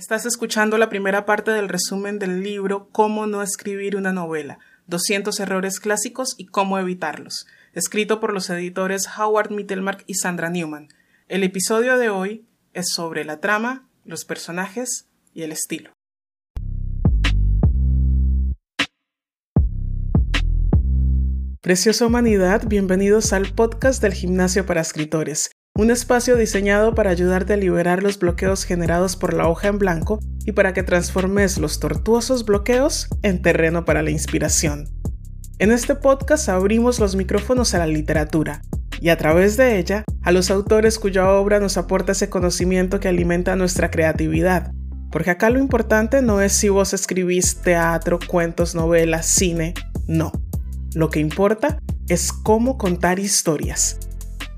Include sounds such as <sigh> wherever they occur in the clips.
Estás escuchando la primera parte del resumen del libro Cómo no escribir una novela, 200 errores clásicos y cómo evitarlos, escrito por los editores Howard Mittelmark y Sandra Newman. El episodio de hoy es sobre la trama, los personajes y el estilo. Preciosa humanidad, bienvenidos al podcast del Gimnasio para Escritores un espacio diseñado para ayudarte a liberar los bloqueos generados por la hoja en blanco y para que transformes los tortuosos bloqueos en terreno para la inspiración. En este podcast abrimos los micrófonos a la literatura y a través de ella a los autores cuya obra nos aporta ese conocimiento que alimenta nuestra creatividad. Porque acá lo importante no es si vos escribís teatro, cuentos, novelas, cine, no. Lo que importa es cómo contar historias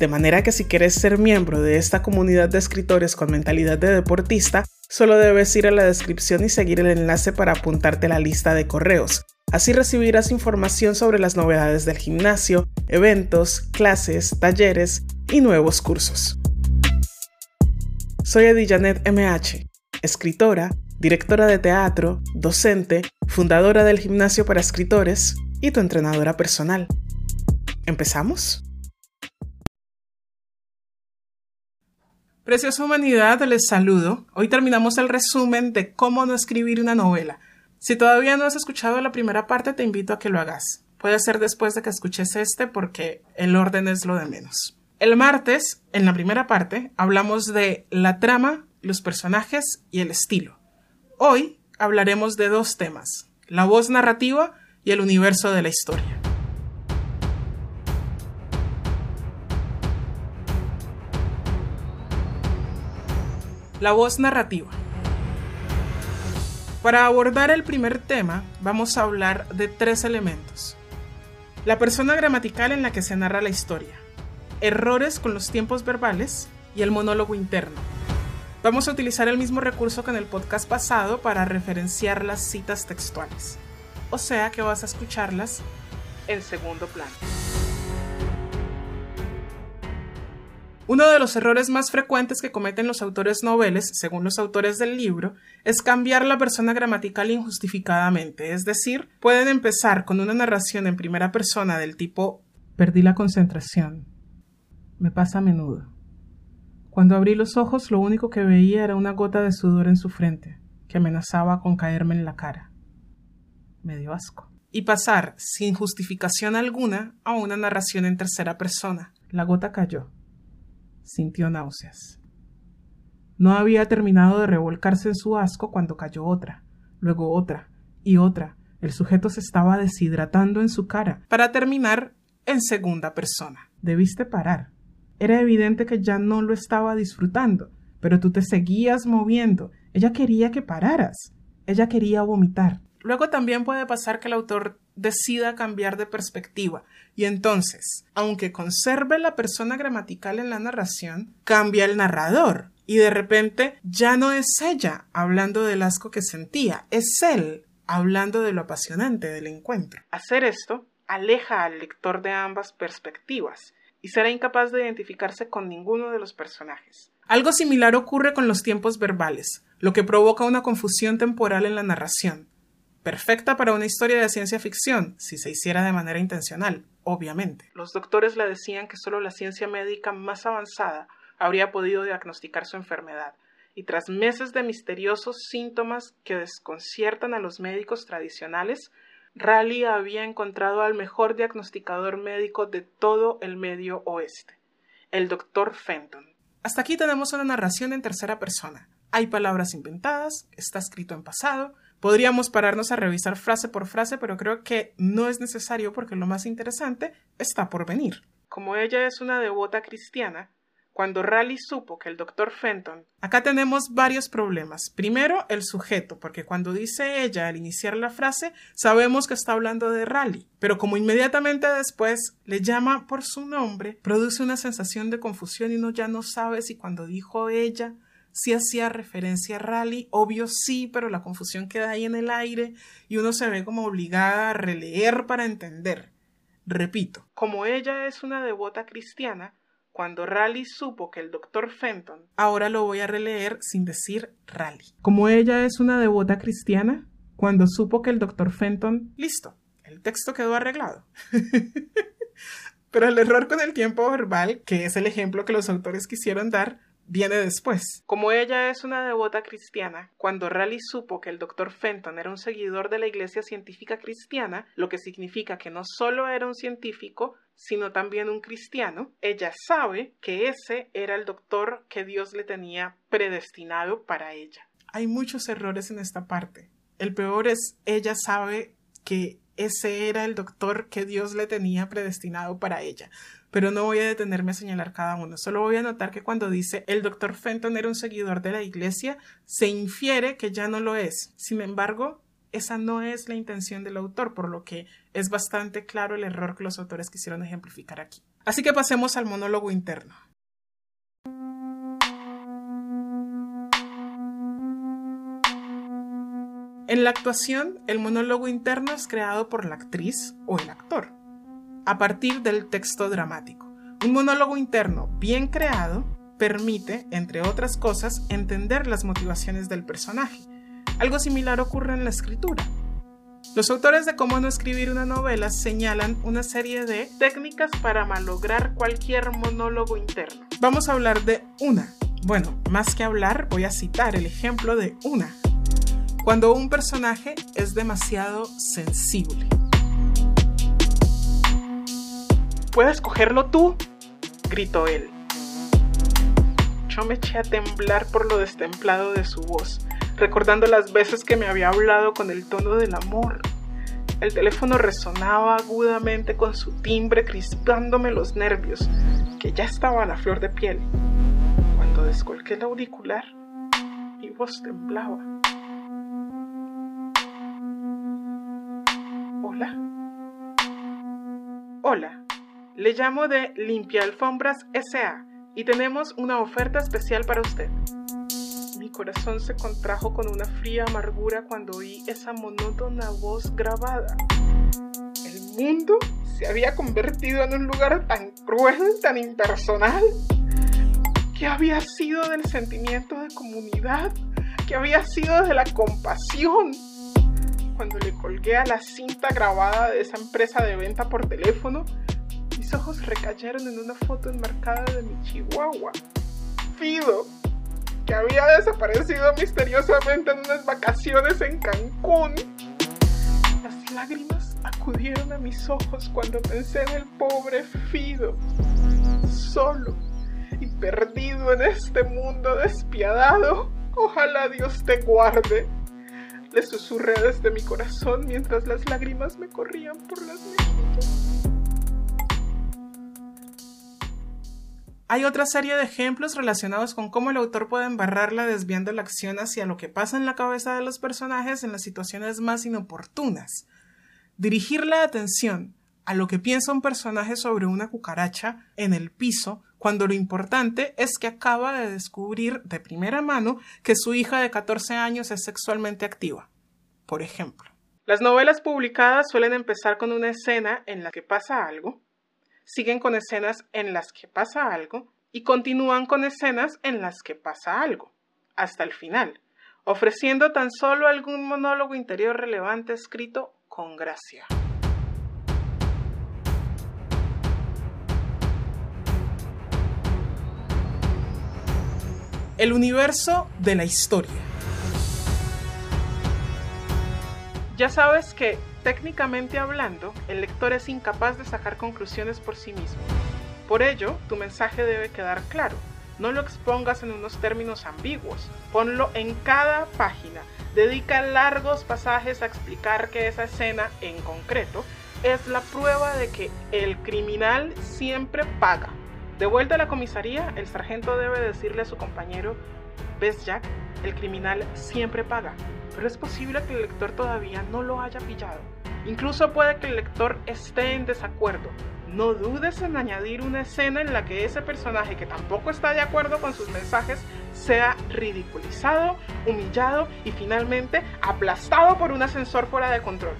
de manera que si quieres ser miembro de esta comunidad de escritores con mentalidad de deportista, solo debes ir a la descripción y seguir el enlace para apuntarte a la lista de correos. Así recibirás información sobre las novedades del gimnasio, eventos, clases, talleres y nuevos cursos. Soy Edijanet MH, escritora, directora de teatro, docente, fundadora del gimnasio para escritores y tu entrenadora personal. ¿Empezamos? Preciosa humanidad, les saludo. Hoy terminamos el resumen de cómo no escribir una novela. Si todavía no has escuchado la primera parte, te invito a que lo hagas. Puede ser después de que escuches este porque el orden es lo de menos. El martes, en la primera parte, hablamos de la trama, los personajes y el estilo. Hoy hablaremos de dos temas, la voz narrativa y el universo de la historia. La voz narrativa. Para abordar el primer tema, vamos a hablar de tres elementos. La persona gramatical en la que se narra la historia, errores con los tiempos verbales y el monólogo interno. Vamos a utilizar el mismo recurso que en el podcast pasado para referenciar las citas textuales. O sea que vas a escucharlas en segundo plano. Uno de los errores más frecuentes que cometen los autores noveles, según los autores del libro, es cambiar la persona gramatical injustificadamente, es decir, pueden empezar con una narración en primera persona del tipo Perdí la concentración. Me pasa a menudo. Cuando abrí los ojos lo único que veía era una gota de sudor en su frente, que amenazaba con caerme en la cara. Me dio asco. Y pasar, sin justificación alguna, a una narración en tercera persona. La gota cayó sintió náuseas. No había terminado de revolcarse en su asco cuando cayó otra, luego otra y otra. El sujeto se estaba deshidratando en su cara, para terminar en segunda persona. Debiste parar. Era evidente que ya no lo estaba disfrutando, pero tú te seguías moviendo. Ella quería que pararas. Ella quería vomitar. Luego también puede pasar que el autor decida cambiar de perspectiva y entonces, aunque conserve la persona gramatical en la narración, cambia el narrador y de repente ya no es ella hablando del asco que sentía, es él hablando de lo apasionante del encuentro. Hacer esto aleja al lector de ambas perspectivas y será incapaz de identificarse con ninguno de los personajes. Algo similar ocurre con los tiempos verbales, lo que provoca una confusión temporal en la narración perfecta para una historia de ciencia ficción, si se hiciera de manera intencional, obviamente. Los doctores le decían que solo la ciencia médica más avanzada habría podido diagnosticar su enfermedad, y tras meses de misteriosos síntomas que desconciertan a los médicos tradicionales, Raleigh había encontrado al mejor diagnosticador médico de todo el medio oeste, el doctor Fenton. Hasta aquí tenemos una narración en tercera persona. Hay palabras inventadas, está escrito en pasado, Podríamos pararnos a revisar frase por frase, pero creo que no es necesario porque lo más interesante está por venir. Como ella es una devota cristiana, cuando Raleigh supo que el doctor Fenton. Acá tenemos varios problemas. Primero, el sujeto, porque cuando dice ella al iniciar la frase, sabemos que está hablando de Raleigh, pero como inmediatamente después le llama por su nombre, produce una sensación de confusión y uno ya no sabe si cuando dijo ella si hacía referencia a Rally, obvio sí, pero la confusión queda ahí en el aire y uno se ve como obligada a releer para entender. Repito, como ella es una devota cristiana, cuando Raleigh supo que el doctor Fenton. Ahora lo voy a releer sin decir Raleigh. Como ella es una devota cristiana, cuando supo que el doctor Fenton. Listo, el texto quedó arreglado. <laughs> Pero el error con el tiempo verbal, que es el ejemplo que los autores quisieron dar, viene después. Como ella es una devota cristiana, cuando Raleigh supo que el doctor Fenton era un seguidor de la Iglesia Científica Cristiana, lo que significa que no solo era un científico, sino también un cristiano, ella sabe que ese era el doctor que Dios le tenía predestinado para ella. Hay muchos errores en esta parte. El peor es ella sabe que ese era el doctor que Dios le tenía predestinado para ella pero no voy a detenerme a señalar cada uno. Solo voy a notar que cuando dice el doctor Fenton era un seguidor de la iglesia, se infiere que ya no lo es. Sin embargo, esa no es la intención del autor, por lo que es bastante claro el error que los autores quisieron ejemplificar aquí. Así que pasemos al monólogo interno. En la actuación, el monólogo interno es creado por la actriz o el actor a partir del texto dramático. Un monólogo interno bien creado permite, entre otras cosas, entender las motivaciones del personaje. Algo similar ocurre en la escritura. Los autores de cómo no escribir una novela señalan una serie de técnicas para malograr cualquier monólogo interno. Vamos a hablar de una. Bueno, más que hablar, voy a citar el ejemplo de una. Cuando un personaje es demasiado sensible. ¿Puedes cogerlo tú? gritó él. Yo me eché a temblar por lo destemplado de su voz, recordando las veces que me había hablado con el tono del amor. El teléfono resonaba agudamente con su timbre, crispándome los nervios, que ya estaba a la flor de piel. Cuando descolgué el auricular, mi voz temblaba. Hola. Hola. Le llamo de Limpia Alfombras SA y tenemos una oferta especial para usted. Mi corazón se contrajo con una fría amargura cuando oí esa monótona voz grabada. El mundo se había convertido en un lugar tan cruel, tan impersonal. ¿Qué había sido del sentimiento de comunidad? ¿Qué había sido de la compasión? Cuando le colgué a la cinta grabada de esa empresa de venta por teléfono, mis ojos recayeron en una foto enmarcada de mi chihuahua, Fido, que había desaparecido misteriosamente en unas vacaciones en Cancún. Las lágrimas acudieron a mis ojos cuando pensé en el pobre Fido, solo y perdido en este mundo despiadado. Ojalá Dios te guarde. Le susurré desde mi corazón mientras las lágrimas me corrían por las mejillas. Hay otra serie de ejemplos relacionados con cómo el autor puede embarrarla desviando la acción hacia lo que pasa en la cabeza de los personajes en las situaciones más inoportunas. Dirigir la atención a lo que piensa un personaje sobre una cucaracha en el piso cuando lo importante es que acaba de descubrir de primera mano que su hija de 14 años es sexualmente activa. Por ejemplo. Las novelas publicadas suelen empezar con una escena en la que pasa algo, siguen con escenas en las que pasa algo y continúan con escenas en las que pasa algo, hasta el final, ofreciendo tan solo algún monólogo interior relevante escrito con gracia. El universo de la historia. Ya sabes que Técnicamente hablando, el lector es incapaz de sacar conclusiones por sí mismo. Por ello, tu mensaje debe quedar claro. No lo expongas en unos términos ambiguos. Ponlo en cada página. Dedica largos pasajes a explicar que esa escena en concreto es la prueba de que el criminal siempre paga. De vuelta a la comisaría, el sargento debe decirle a su compañero, ¿ves Jack? El criminal siempre paga pero es posible que el lector todavía no lo haya pillado. Incluso puede que el lector esté en desacuerdo. No dudes en añadir una escena en la que ese personaje que tampoco está de acuerdo con sus mensajes sea ridiculizado, humillado y finalmente aplastado por un ascensor fuera de control.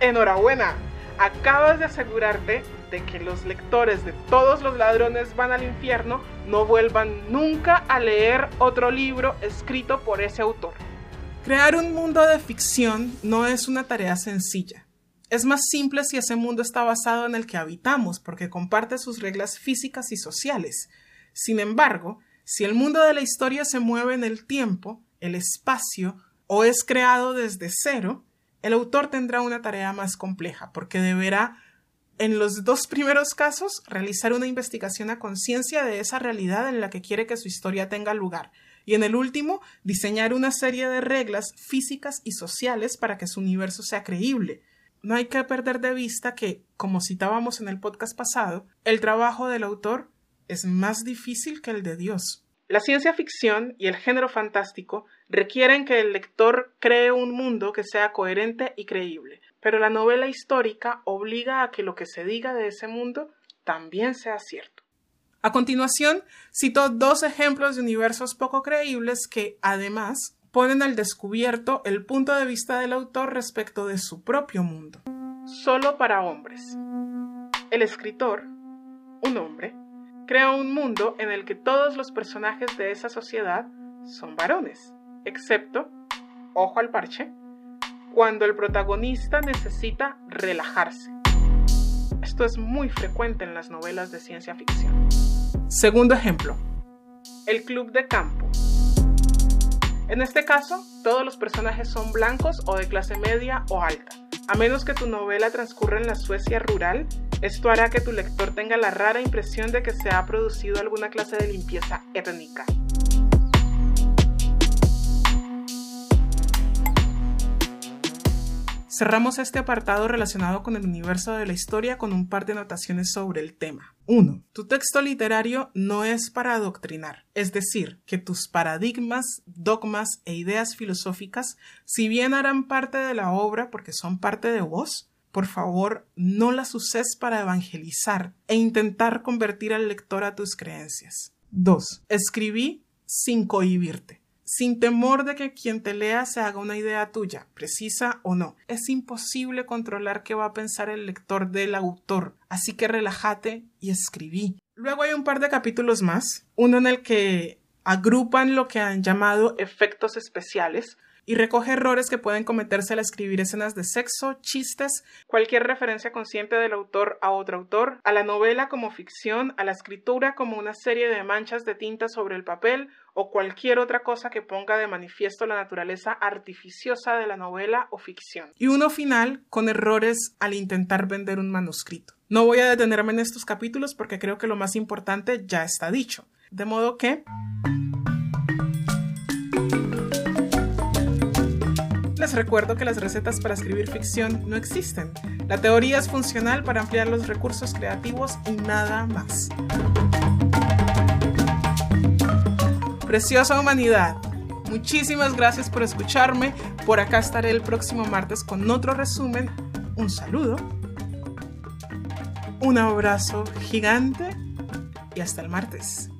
Enhorabuena, acabas de asegurarte de que los lectores de todos los ladrones van al infierno no vuelvan nunca a leer otro libro escrito por ese autor. Crear un mundo de ficción no es una tarea sencilla. Es más simple si ese mundo está basado en el que habitamos, porque comparte sus reglas físicas y sociales. Sin embargo, si el mundo de la historia se mueve en el tiempo, el espacio o es creado desde cero, el autor tendrá una tarea más compleja, porque deberá, en los dos primeros casos, realizar una investigación a conciencia de esa realidad en la que quiere que su historia tenga lugar, y en el último, diseñar una serie de reglas físicas y sociales para que su universo sea creíble. No hay que perder de vista que, como citábamos en el podcast pasado, el trabajo del autor es más difícil que el de Dios. La ciencia ficción y el género fantástico requieren que el lector cree un mundo que sea coherente y creíble, pero la novela histórica obliga a que lo que se diga de ese mundo también sea cierto. A continuación, cito dos ejemplos de universos poco creíbles que, además, ponen al descubierto el punto de vista del autor respecto de su propio mundo. Solo para hombres. El escritor, un hombre, crea un mundo en el que todos los personajes de esa sociedad son varones, excepto, ojo al parche, cuando el protagonista necesita relajarse. Esto es muy frecuente en las novelas de ciencia ficción. Segundo ejemplo, el club de campo. En este caso, todos los personajes son blancos o de clase media o alta, a menos que tu novela transcurra en la Suecia rural esto hará que tu lector tenga la rara impresión de que se ha producido alguna clase de limpieza étnica. Cerramos este apartado relacionado con el universo de la historia con un par de anotaciones sobre el tema. 1. Tu texto literario no es para adoctrinar, es decir, que tus paradigmas, dogmas e ideas filosóficas, si bien harán parte de la obra porque son parte de vos, por favor, no las uses para evangelizar e intentar convertir al lector a tus creencias. 2. Escribí sin cohibirte, sin temor de que quien te lea se haga una idea tuya, precisa o no. Es imposible controlar qué va a pensar el lector del autor, así que relájate y escribí. Luego hay un par de capítulos más, uno en el que agrupan lo que han llamado efectos especiales, y recoge errores que pueden cometerse al escribir escenas de sexo, chistes, cualquier referencia consciente del autor a otro autor, a la novela como ficción, a la escritura como una serie de manchas de tinta sobre el papel o cualquier otra cosa que ponga de manifiesto la naturaleza artificiosa de la novela o ficción. Y uno final con errores al intentar vender un manuscrito. No voy a detenerme en estos capítulos porque creo que lo más importante ya está dicho. De modo que... Les recuerdo que las recetas para escribir ficción no existen. La teoría es funcional para ampliar los recursos creativos y nada más. Preciosa humanidad, muchísimas gracias por escucharme. Por acá estaré el próximo martes con otro resumen. Un saludo, un abrazo gigante y hasta el martes.